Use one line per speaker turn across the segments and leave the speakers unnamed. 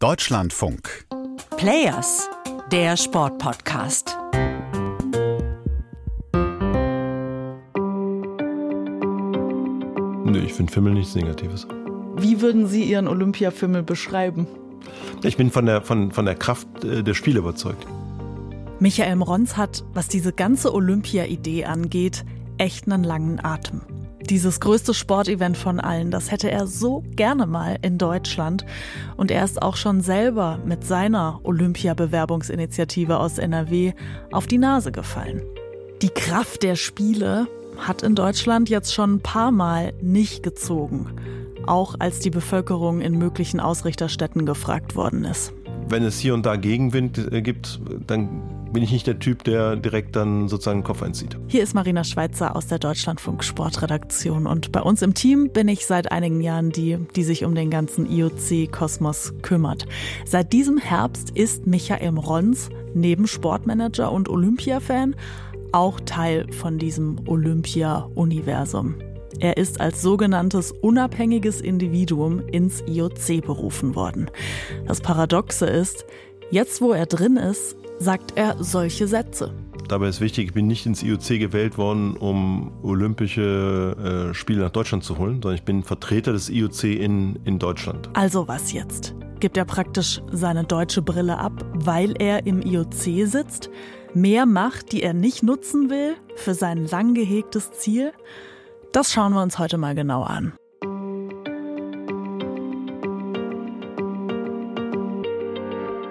Deutschlandfunk.
Players, der Sportpodcast.
Nee, ich finde Fimmel nichts Negatives.
Wie würden Sie Ihren Olympiafimmel beschreiben?
Ich bin von der, von, von der Kraft äh, der Spiele überzeugt.
Michael Mronz hat, was diese ganze Olympia-Idee angeht, echt einen langen Atem. Dieses größte Sportevent von allen, das hätte er so gerne mal in Deutschland. Und er ist auch schon selber mit seiner Olympia-Bewerbungsinitiative aus NRW auf die Nase gefallen. Die Kraft der Spiele hat in Deutschland jetzt schon ein paar Mal nicht gezogen, auch als die Bevölkerung in möglichen Ausrichterstädten gefragt worden ist.
Wenn es hier und da Gegenwind äh, gibt, dann bin ich nicht der Typ, der direkt dann sozusagen den Kopf einzieht.
Hier ist Marina Schweizer aus der Deutschlandfunk Sportredaktion und bei uns im Team bin ich seit einigen Jahren die, die sich um den ganzen IOC-Kosmos kümmert. Seit diesem Herbst ist Michael Rons neben Sportmanager und Olympia-Fan auch Teil von diesem Olympia-Universum. Er ist als sogenanntes unabhängiges Individuum ins IOC berufen worden. Das Paradoxe ist, jetzt wo er drin ist, sagt er solche Sätze.
Dabei ist wichtig, ich bin nicht ins IOC gewählt worden, um Olympische äh, Spiele nach Deutschland zu holen, sondern ich bin Vertreter des IOC in, in Deutschland.
Also was jetzt? Gibt er praktisch seine deutsche Brille ab, weil er im IOC sitzt? Mehr Macht, die er nicht nutzen will, für sein lang gehegtes Ziel? Das schauen wir uns heute mal genau an.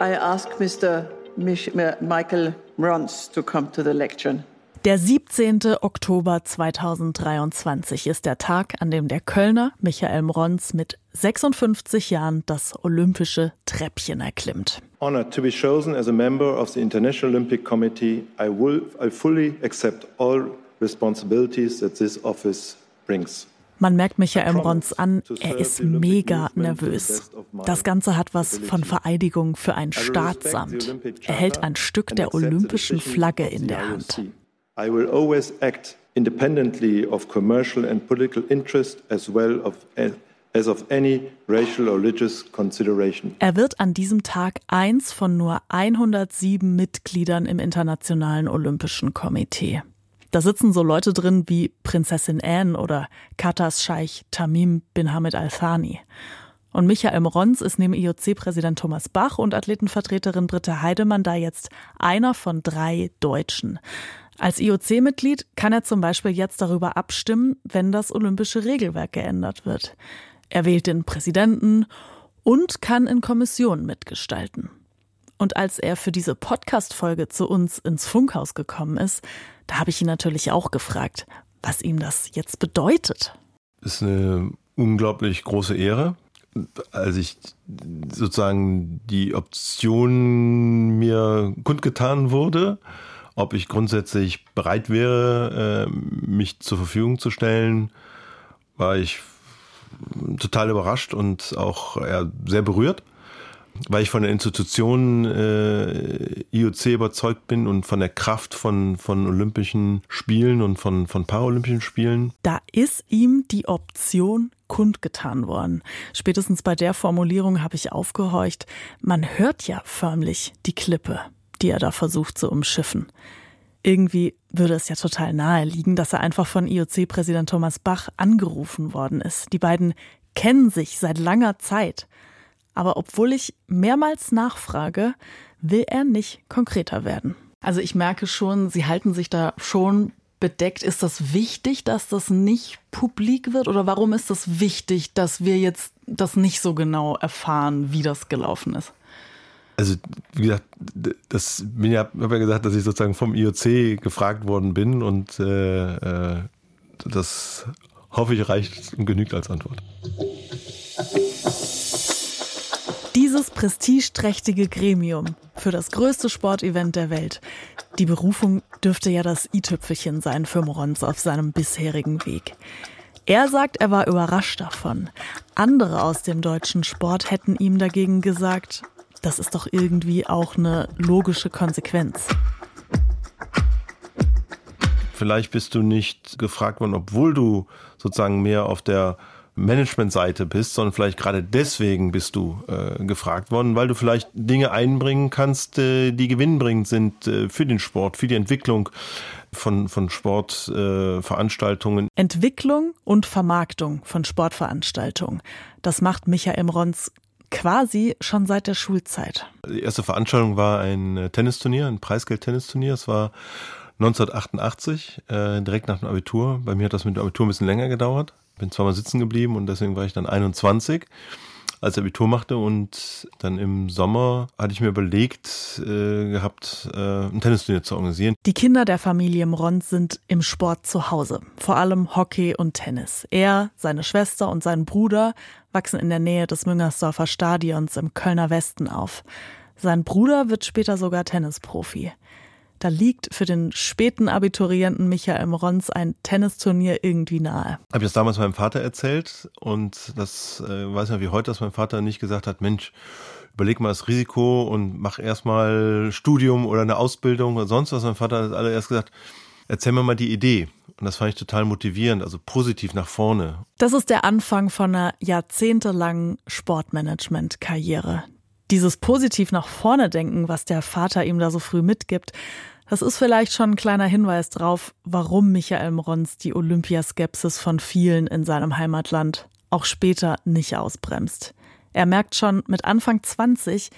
I ask Mr. Michael Rons to come to the lecture.
Der 17. Oktober 2023 ist der Tag, an dem der Kölner Michael Mrons mit 56 Jahren das olympische Treppchen erklimmt.
Honored to be chosen as a member of the International Olympic Committee, I will I fully accept all responsibilities that this office brings.
Man merkt Michael Mrons an, er ist mega nervös. Das Ganze hat was von Vereidigung für ein Staatsamt. Er hält ein Stück der olympischen Flagge in der Hand.
I will always act independently of commercial and political interest as well of, as of any racial or religious consideration.
Er wird an diesem Tag eins von nur 107 Mitgliedern im Internationalen Olympischen Komitee. Da sitzen so Leute drin wie Prinzessin Anne oder Katars Scheich Tamim bin Hamid Al Thani. Und Michael Rons ist neben IOC-Präsident Thomas Bach und Athletenvertreterin Britta Heidemann da jetzt einer von drei Deutschen. Als IOC-Mitglied kann er zum Beispiel jetzt darüber abstimmen, wenn das olympische Regelwerk geändert wird. Er wählt den Präsidenten und kann in Kommissionen mitgestalten. Und als er für diese Podcast-Folge zu uns ins Funkhaus gekommen ist, da habe ich ihn natürlich auch gefragt, was ihm das jetzt bedeutet.
Ist eine unglaublich große Ehre. Als ich sozusagen die Option mir kundgetan wurde, ob ich grundsätzlich bereit wäre, äh, mich zur Verfügung zu stellen, war ich total überrascht und auch sehr berührt weil ich von der Institution äh, IOC überzeugt bin und von der Kraft von, von Olympischen Spielen und von, von Paralympischen Spielen.
Da ist ihm die Option kundgetan worden. Spätestens bei der Formulierung habe ich aufgehorcht. Man hört ja förmlich die Klippe, die er da versucht zu umschiffen. Irgendwie würde es ja total nahe liegen, dass er einfach von IOC-Präsident Thomas Bach angerufen worden ist. Die beiden kennen sich seit langer Zeit. Aber obwohl ich mehrmals nachfrage, will er nicht konkreter werden. Also ich merke schon, Sie halten sich da schon bedeckt. Ist das wichtig, dass das nicht publik wird? Oder warum ist das wichtig, dass wir jetzt das nicht so genau erfahren, wie das gelaufen ist?
Also, wie gesagt, das bin ja, habe ja gesagt, dass ich sozusagen vom IOC gefragt worden bin und äh, äh, das hoffe ich reicht und genügt als Antwort.
Dieses prestigeträchtige Gremium für das größte Sportevent der Welt. Die Berufung dürfte ja das i-Tüpfelchen sein für Morons auf seinem bisherigen Weg. Er sagt, er war überrascht davon. Andere aus dem deutschen Sport hätten ihm dagegen gesagt, das ist doch irgendwie auch eine logische Konsequenz.
Vielleicht bist du nicht gefragt worden, obwohl du sozusagen mehr auf der Managementseite bist, sondern vielleicht gerade deswegen bist du äh, gefragt worden, weil du vielleicht Dinge einbringen kannst, äh, die gewinnbringend sind äh, für den Sport, für die Entwicklung von, von Sportveranstaltungen.
Äh, Entwicklung und Vermarktung von Sportveranstaltungen. Das macht Michael Rons quasi schon seit der Schulzeit.
Die erste Veranstaltung war ein äh, Tennisturnier, ein Preisgeld-Tennisturnier. Es war 1988, äh, direkt nach dem Abitur. Bei mir hat das mit dem Abitur ein bisschen länger gedauert. Bin zweimal sitzen geblieben und deswegen war ich dann 21 als ich Abitur machte und dann im Sommer hatte ich mir überlegt äh, gehabt, äh, ein Tennisturnier zu organisieren.
Die Kinder der Familie Mrons sind im Sport zu Hause, vor allem Hockey und Tennis. Er, seine Schwester und sein Bruder wachsen in der Nähe des Müngersdorfer Stadions im Kölner Westen auf. Sein Bruder wird später sogar Tennisprofi. Da liegt für den späten Abiturienten Michael Rons ein Tennisturnier irgendwie nahe.
Habe ich das damals meinem Vater erzählt und das äh, weiß ich noch wie heute, dass mein Vater nicht gesagt hat, Mensch, überleg mal das Risiko und mach erstmal Studium oder eine Ausbildung oder sonst was. Mein Vater hat allererst gesagt, erzähl mir mal die Idee. Und das fand ich total motivierend, also positiv nach vorne.
Das ist der Anfang von einer jahrzehntelangen Sportmanagement-Karriere, dieses positiv nach vorne denken, was der Vater ihm da so früh mitgibt, das ist vielleicht schon ein kleiner Hinweis drauf, warum Michael Mrons die Olympiaskepsis von vielen in seinem Heimatland auch später nicht ausbremst. Er merkt schon mit Anfang 20,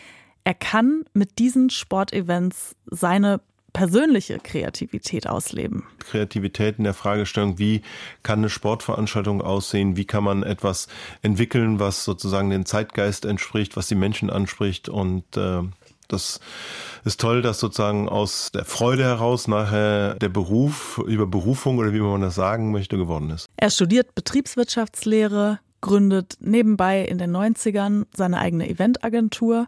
er kann mit diesen Sportevents seine persönliche Kreativität ausleben.
Kreativität in der Fragestellung, wie kann eine Sportveranstaltung aussehen, wie kann man etwas entwickeln, was sozusagen den Zeitgeist entspricht, was die Menschen anspricht und äh, das ist toll, dass sozusagen aus der Freude heraus nachher der Beruf über Berufung oder wie man das sagen möchte geworden ist.
Er studiert Betriebswirtschaftslehre, gründet nebenbei in den 90ern seine eigene Eventagentur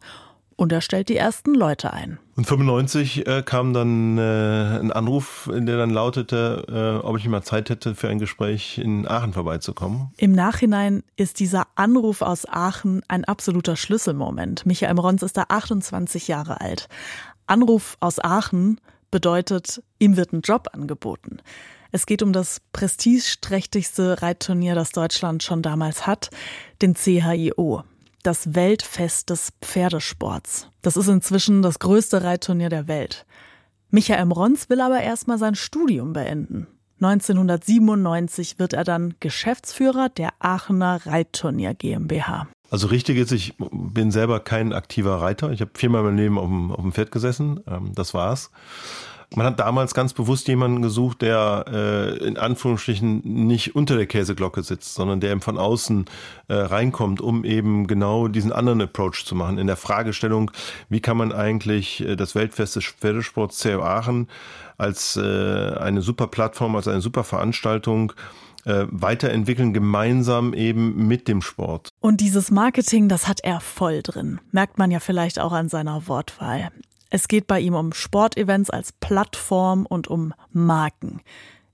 und er stellt die ersten Leute ein.
Und 95 äh, kam dann äh, ein Anruf, in der dann lautete, äh, ob ich mal Zeit hätte, für ein Gespräch in Aachen vorbeizukommen.
Im Nachhinein ist dieser Anruf aus Aachen ein absoluter Schlüsselmoment. Michael Rons ist da 28 Jahre alt. Anruf aus Aachen bedeutet, ihm wird ein Job angeboten. Es geht um das prestigeträchtigste Reitturnier, das Deutschland schon damals hat, den CHIO das Weltfest des Pferdesports. Das ist inzwischen das größte Reitturnier der Welt. Michael Rons will aber erstmal sein Studium beenden. 1997 wird er dann Geschäftsführer der Aachener Reitturnier GmbH.
Also richtig ist, ich bin selber kein aktiver Reiter. Ich habe viermal mein Leben auf dem, auf dem Pferd gesessen. Ähm, das war's. Man hat damals ganz bewusst jemanden gesucht, der äh, in Anführungsstrichen nicht unter der Käseglocke sitzt, sondern der eben von außen äh, reinkommt, um eben genau diesen anderen Approach zu machen. In der Fragestellung, wie kann man eigentlich äh, das Weltfest des Pferdesports CR Aachen als äh, eine super Plattform, als eine super Veranstaltung äh, weiterentwickeln, gemeinsam eben mit dem Sport.
Und dieses Marketing, das hat er voll drin. Merkt man ja vielleicht auch an seiner Wortwahl. Es geht bei ihm um Sportevents als Plattform und um Marken.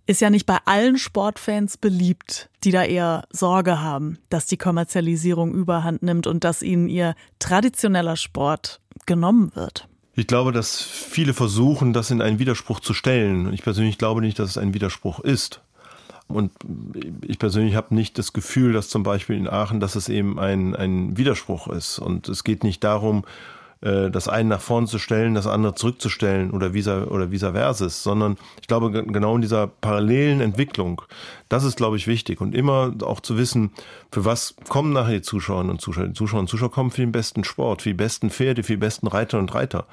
Ist ja nicht bei allen Sportfans beliebt, die da eher Sorge haben, dass die Kommerzialisierung überhand nimmt und dass ihnen ihr traditioneller Sport genommen wird.
Ich glaube, dass viele versuchen, das in einen Widerspruch zu stellen. Ich persönlich glaube nicht, dass es ein Widerspruch ist. Und ich persönlich habe nicht das Gefühl, dass zum Beispiel in Aachen, dass es eben ein, ein Widerspruch ist. Und es geht nicht darum, äh, das eine nach vorne zu stellen, das andere zurückzustellen oder vice, oder vice versa, sondern ich glaube, genau in dieser parallelen Entwicklung, das ist, glaube ich, wichtig. Und immer auch zu wissen, für was kommen nachher die Zuschauerinnen und Zuschauer. Die Zuschauerinnen und Zuschauer kommen für den besten Sport, für die besten Pferde, für die besten Reiter und Reiter.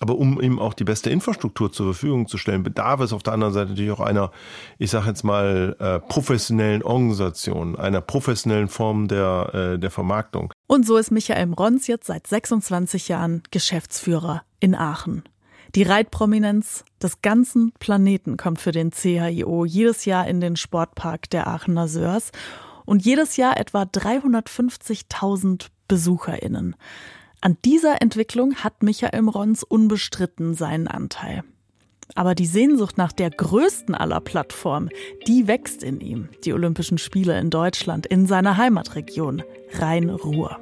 Aber um ihm auch die beste Infrastruktur zur Verfügung zu stellen, bedarf es auf der anderen Seite natürlich auch einer, ich sage jetzt mal, äh, professionellen Organisation, einer professionellen Form der, äh, der Vermarktung.
Und so ist Michael Rons jetzt seit 26 Jahren Geschäftsführer in Aachen. Die Reitprominenz des ganzen Planeten kommt für den CHIO jedes Jahr in den Sportpark der Aachener Sörs und jedes Jahr etwa 350.000 BesucherInnen. An dieser Entwicklung hat Michael Rons unbestritten seinen Anteil. Aber die Sehnsucht nach der größten aller Plattformen, die wächst in ihm. Die Olympischen Spiele in Deutschland, in seiner Heimatregion, Rhein-Ruhr.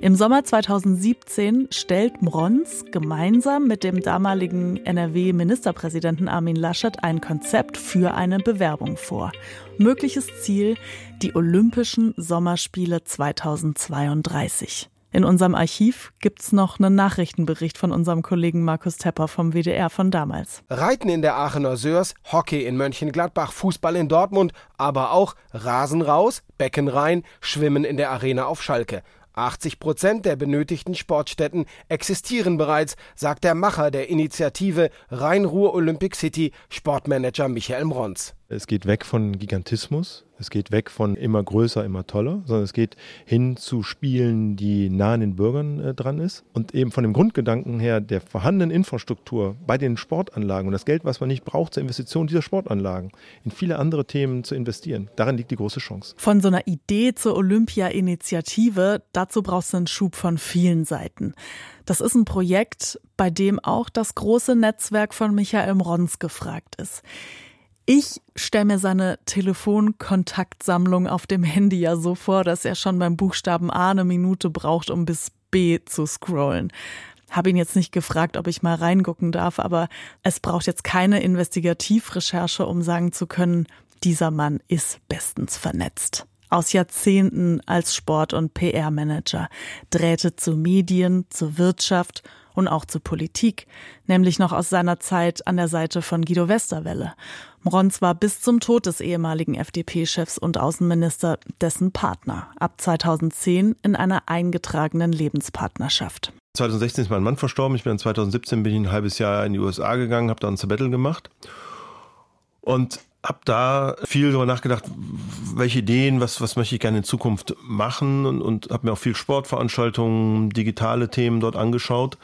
Im Sommer 2017 stellt Mrons gemeinsam mit dem damaligen NRW-Ministerpräsidenten Armin Laschet ein Konzept für eine Bewerbung vor. Mögliches Ziel, die Olympischen Sommerspiele 2032. In unserem Archiv gibt's noch einen Nachrichtenbericht von unserem Kollegen Markus Tepper vom WDR von damals.
Reiten in der Aachener Sörs, Hockey in Mönchengladbach, Fußball in Dortmund, aber auch Rasen raus, Becken rein, Schwimmen in der Arena auf Schalke. 80 Prozent der benötigten Sportstätten existieren bereits, sagt der Macher der Initiative Rhein-Ruhr Olympic City, Sportmanager Michael Mrons.
Es geht weg von Gigantismus, es geht weg von immer größer, immer toller, sondern es geht hin zu Spielen, die nah an den Bürgern äh, dran ist. Und eben von dem Grundgedanken her der vorhandenen Infrastruktur bei den Sportanlagen und das Geld, was man nicht braucht zur Investition dieser Sportanlagen, in viele andere Themen zu investieren. Darin liegt die große Chance.
Von so einer Idee zur Olympia-Initiative, dazu brauchst du einen Schub von vielen Seiten. Das ist ein Projekt, bei dem auch das große Netzwerk von Michael Mrons gefragt ist. Ich stelle mir seine Telefonkontaktsammlung auf dem Handy ja so vor, dass er schon beim Buchstaben A eine Minute braucht, um bis B zu scrollen. Habe ihn jetzt nicht gefragt, ob ich mal reingucken darf, aber es braucht jetzt keine Investigativrecherche, um sagen zu können, dieser Mann ist bestens vernetzt. Aus Jahrzehnten als Sport- und PR-Manager, Drähte zu Medien, zur Wirtschaft und auch zur Politik, nämlich noch aus seiner Zeit an der Seite von Guido Westerwelle. Mrons war bis zum Tod des ehemaligen FDP-Chefs und Außenminister dessen Partner, ab 2010 in einer eingetragenen Lebenspartnerschaft.
2016 ist mein Mann verstorben. Ich bin 2017 bin ich ein halbes Jahr in die USA gegangen, habe da ein Sabbatical gemacht und habe da viel darüber nachgedacht, welche Ideen, was, was möchte ich gerne in Zukunft machen und, und habe mir auch viel Sportveranstaltungen, digitale Themen dort angeschaut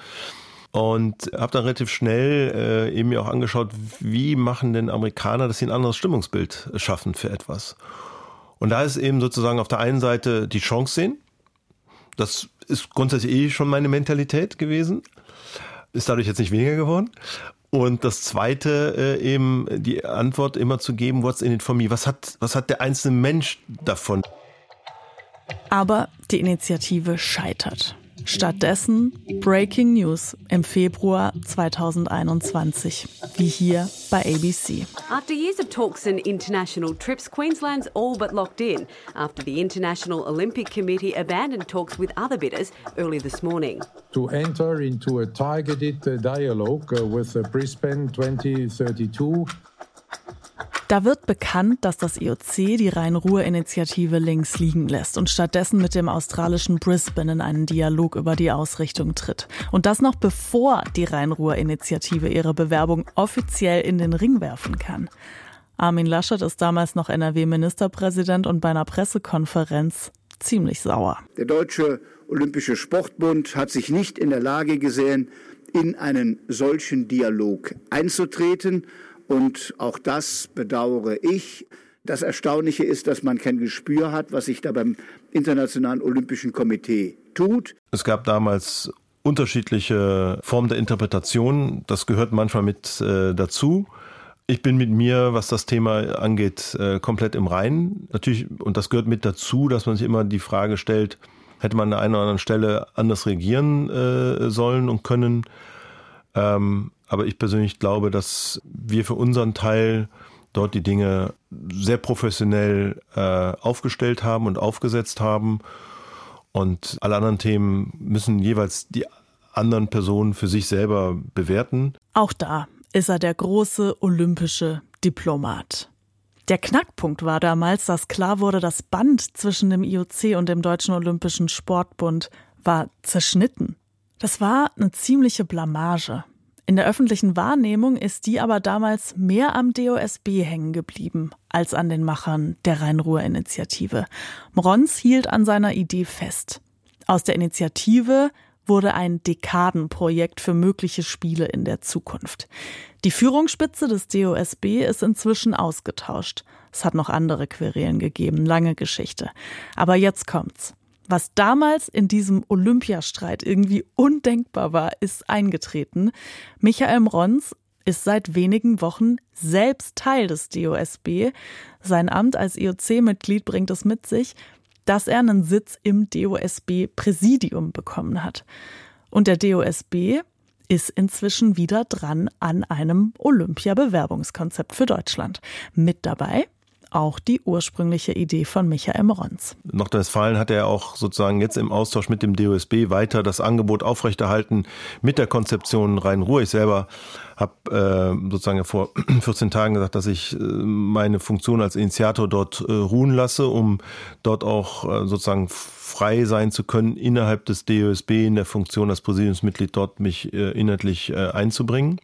und habe dann relativ schnell äh, eben mir auch angeschaut, wie machen denn Amerikaner, dass sie ein anderes Stimmungsbild schaffen für etwas. Und da ist eben sozusagen auf der einen Seite die Chance sehen. Das ist grundsätzlich eh schon meine Mentalität gewesen. Ist dadurch jetzt nicht weniger geworden. Und das zweite äh, eben die Antwort immer zu geben, what's in it for me? Was hat, was hat der einzelne Mensch davon?
Aber die Initiative scheitert. Stattdessen Breaking News im Februar 2021, wie hier bei ABC.
After years of talks and international trips, Queensland's all but locked in after the International Olympic Committee abandoned talks with other bidders early this morning.
To enter into a targeted dialogue with Brisbane 2032
da wird bekannt, dass das IOC die Rhein-Ruhr-Initiative links liegen lässt und stattdessen mit dem australischen Brisbane in einen Dialog über die Ausrichtung tritt. Und das noch bevor die Rhein-Ruhr-Initiative ihre Bewerbung offiziell in den Ring werfen kann. Armin Laschet ist damals noch NRW-Ministerpräsident und bei einer Pressekonferenz ziemlich sauer.
Der Deutsche Olympische Sportbund hat sich nicht in der Lage gesehen, in einen solchen Dialog einzutreten und auch das bedauere ich. Das Erstaunliche ist, dass man kein Gespür hat, was sich da beim Internationalen Olympischen Komitee tut.
Es gab damals unterschiedliche Formen der Interpretation. Das gehört manchmal mit äh, dazu. Ich bin mit mir, was das Thema angeht, äh, komplett im Reinen. Natürlich, und das gehört mit dazu, dass man sich immer die Frage stellt, hätte man an einer oder anderen Stelle anders regieren äh, sollen und können. Ähm, aber ich persönlich glaube, dass wir für unseren Teil dort die Dinge sehr professionell äh, aufgestellt haben und aufgesetzt haben. Und alle anderen Themen müssen jeweils die anderen Personen für sich selber bewerten.
Auch da ist er der große olympische Diplomat. Der Knackpunkt war damals, dass klar wurde, das Band zwischen dem IOC und dem Deutschen Olympischen Sportbund war zerschnitten. Das war eine ziemliche Blamage. In der öffentlichen Wahrnehmung ist die aber damals mehr am DOSB hängen geblieben als an den Machern der Rhein-Ruhr-Initiative. Mrons hielt an seiner Idee fest. Aus der Initiative wurde ein Dekadenprojekt für mögliche Spiele in der Zukunft. Die Führungsspitze des DOSB ist inzwischen ausgetauscht. Es hat noch andere Querelen gegeben, lange Geschichte. Aber jetzt kommt's. Was damals in diesem Olympiastreit irgendwie undenkbar war, ist eingetreten. Michael Mrons ist seit wenigen Wochen selbst Teil des DOSB. Sein Amt als IOC-Mitglied bringt es mit sich, dass er einen Sitz im DOSB-Präsidium bekommen hat. Und der DOSB ist inzwischen wieder dran an einem Olympia-Bewerbungskonzept für Deutschland. Mit dabei auch die ursprüngliche Idee von Michael Morons.
Nordrhein-Westfalen hat er auch sozusagen jetzt im Austausch mit dem DOSB weiter das Angebot aufrechterhalten mit der Konzeption Rhein-Ruhr. Ich selber habe äh, sozusagen vor 14 Tagen gesagt, dass ich äh, meine Funktion als Initiator dort äh, ruhen lasse, um dort auch äh, sozusagen frei sein zu können, innerhalb des DOSB in der Funktion als Präsidiumsmitglied dort mich äh, inhaltlich äh, einzubringen.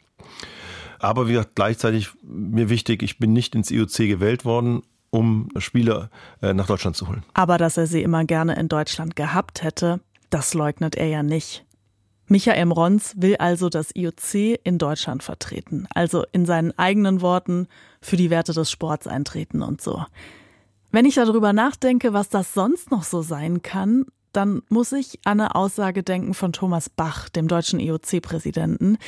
Aber wie gesagt, gleichzeitig mir wichtig, ich bin nicht ins IOC gewählt worden, um Spieler äh, nach Deutschland zu holen.
Aber dass er sie immer gerne in Deutschland gehabt hätte, das leugnet er ja nicht. Michael Mrons will also das IOC in Deutschland vertreten, also in seinen eigenen Worten für die Werte des Sports eintreten und so. Wenn ich darüber nachdenke, was das sonst noch so sein kann, dann muss ich an eine Aussage denken von Thomas Bach, dem deutschen IOC-Präsidenten.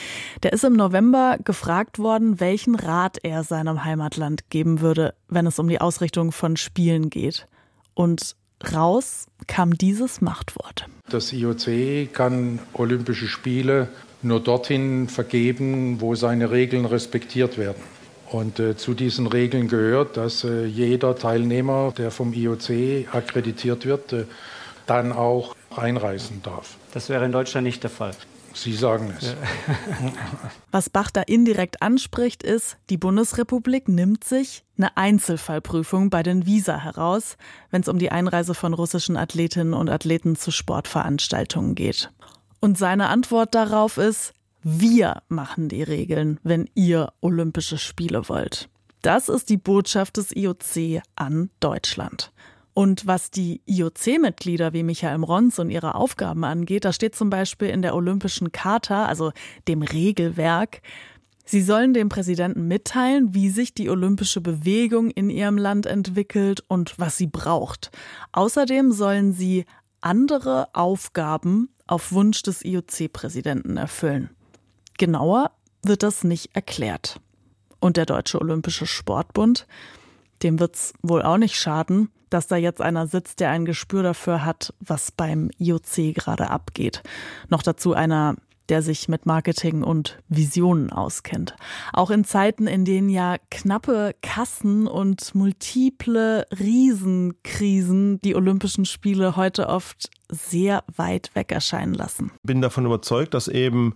Der ist im November gefragt worden, welchen Rat er seinem Heimatland geben würde, wenn es um die Ausrichtung von Spielen geht. Und raus kam dieses Machtwort.
Das IOC kann Olympische Spiele nur dorthin vergeben, wo seine Regeln respektiert werden. Und äh, zu diesen Regeln gehört, dass äh, jeder Teilnehmer, der vom IOC akkreditiert wird, äh, dann auch einreisen darf.
Das wäre in Deutschland nicht der Fall.
Sie sagen es.
Was Bach da indirekt anspricht, ist, die Bundesrepublik nimmt sich eine Einzelfallprüfung bei den Visa heraus, wenn es um die Einreise von russischen Athletinnen und Athleten zu Sportveranstaltungen geht. Und seine Antwort darauf ist, wir machen die Regeln, wenn ihr Olympische Spiele wollt. Das ist die Botschaft des IOC an Deutschland. Und was die IOC-Mitglieder wie Michael Mrons und ihre Aufgaben angeht, da steht zum Beispiel in der Olympischen Charta, also dem Regelwerk, Sie sollen dem Präsidenten mitteilen, wie sich die olympische Bewegung in ihrem Land entwickelt und was sie braucht. Außerdem sollen sie andere Aufgaben auf Wunsch des IOC-Präsidenten erfüllen. Genauer wird das nicht erklärt. Und der Deutsche Olympische Sportbund, dem wird's wohl auch nicht schaden, dass da jetzt einer sitzt, der ein Gespür dafür hat, was beim IOC gerade abgeht. Noch dazu einer, der sich mit Marketing und Visionen auskennt. Auch in Zeiten, in denen ja knappe Kassen und multiple Riesenkrisen die Olympischen Spiele heute oft sehr weit weg erscheinen lassen.
Bin davon überzeugt, dass eben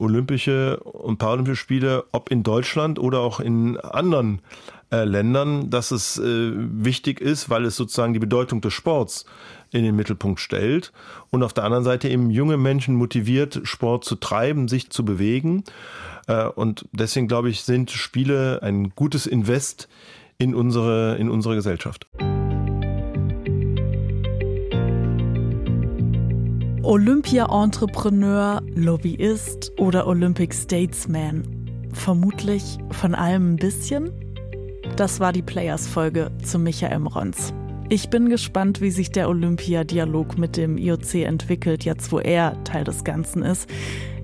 Olympische und Paralympische Spiele, ob in Deutschland oder auch in anderen äh, Ländern, dass es äh, wichtig ist, weil es sozusagen die Bedeutung des Sports in den Mittelpunkt stellt und auf der anderen Seite eben junge Menschen motiviert, Sport zu treiben, sich zu bewegen. Äh, und deswegen glaube ich, sind Spiele ein gutes Invest in unsere, in unsere Gesellschaft.
Olympia-Entrepreneur, Lobbyist oder Olympic Statesman. Vermutlich von allem ein bisschen. Das war die Players-Folge zu Michael Mrons. Ich bin gespannt, wie sich der Olympia-Dialog mit dem IOC entwickelt, jetzt wo er Teil des Ganzen ist.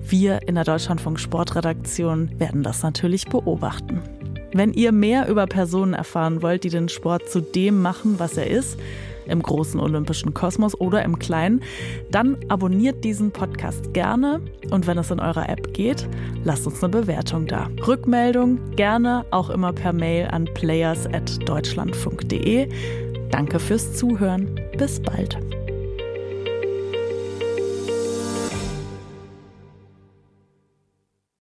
Wir in der Deutschlandfunk Sportredaktion werden das natürlich beobachten. Wenn ihr mehr über Personen erfahren wollt, die den Sport zu dem machen, was er ist, im großen olympischen Kosmos oder im kleinen, dann abonniert diesen Podcast gerne und wenn es in eurer App geht, lasst uns eine Bewertung da. Rückmeldung gerne auch immer per Mail an players@deutschlandfunk.de. Danke fürs Zuhören. Bis bald.